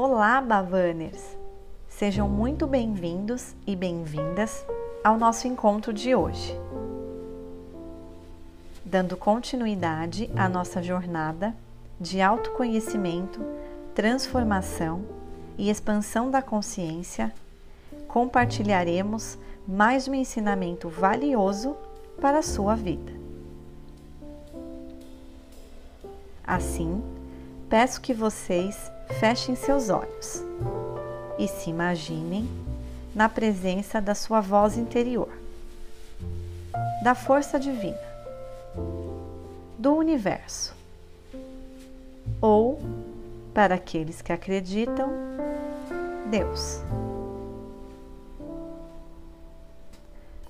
Olá, Bavaners! Sejam muito bem-vindos e bem-vindas ao nosso encontro de hoje. Dando continuidade à nossa jornada de autoconhecimento, transformação e expansão da consciência, compartilharemos mais um ensinamento valioso para a sua vida. Assim, peço que vocês fechem seus olhos e se imaginem na presença da sua voz interior, da força divina, do universo, ou, para aqueles que acreditam, Deus.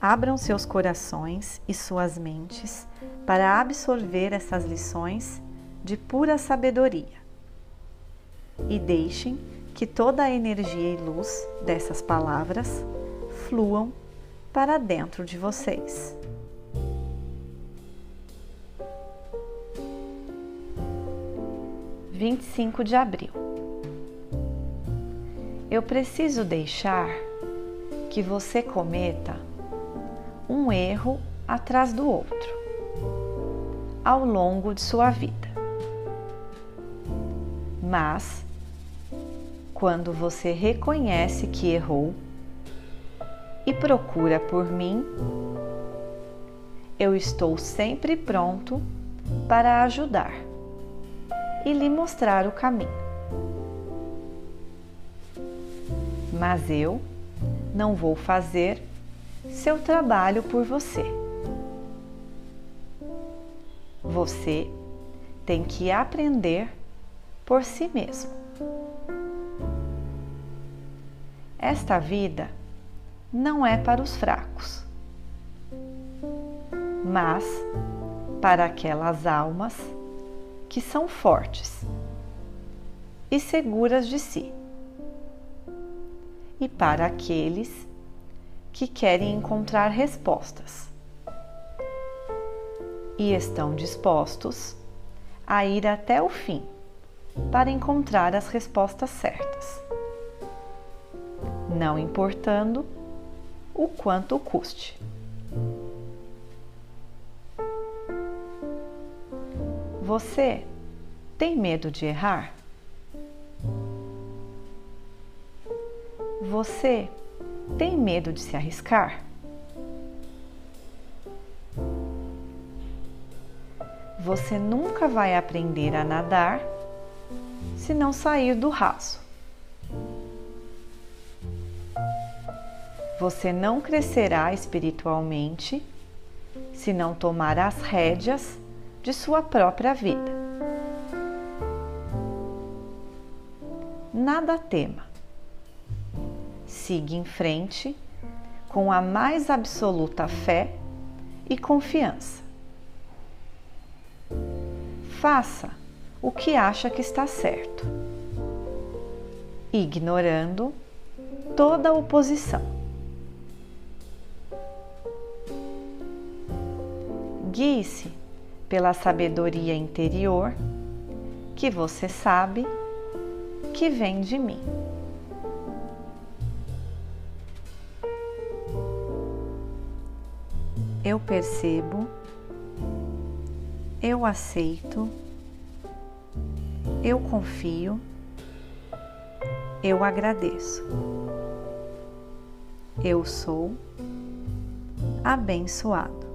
Abram seus corações e suas mentes para absorver essas lições de pura sabedoria. E deixem que toda a energia e luz dessas palavras fluam para dentro de vocês. Vinte e cinco de abril. Eu preciso deixar que você cometa um erro atrás do outro ao longo de sua vida mas quando você reconhece que errou e procura por mim, eu estou sempre pronto para ajudar e lhe mostrar o caminho. Mas eu não vou fazer seu trabalho por você. Você tem que aprender por si mesmo. Esta vida não é para os fracos, mas para aquelas almas que são fortes e seguras de si, e para aqueles que querem encontrar respostas e estão dispostos a ir até o fim para encontrar as respostas certas, não importando o quanto custe. Você tem medo de errar? Você tem medo de se arriscar? Você nunca vai aprender a nadar se não sair do raso. Você não crescerá espiritualmente se não tomar as rédeas de sua própria vida. Nada tema. Siga em frente com a mais absoluta fé e confiança. Faça o que acha que está certo, ignorando toda oposição. Guie-se pela sabedoria interior que você sabe que vem de mim. Eu percebo, eu aceito eu confio, eu agradeço. Eu sou abençoado.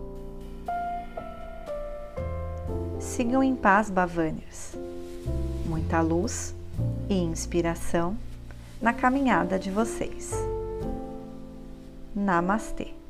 Sigam em paz, Bavaniers. Muita luz e inspiração na caminhada de vocês. Namastê.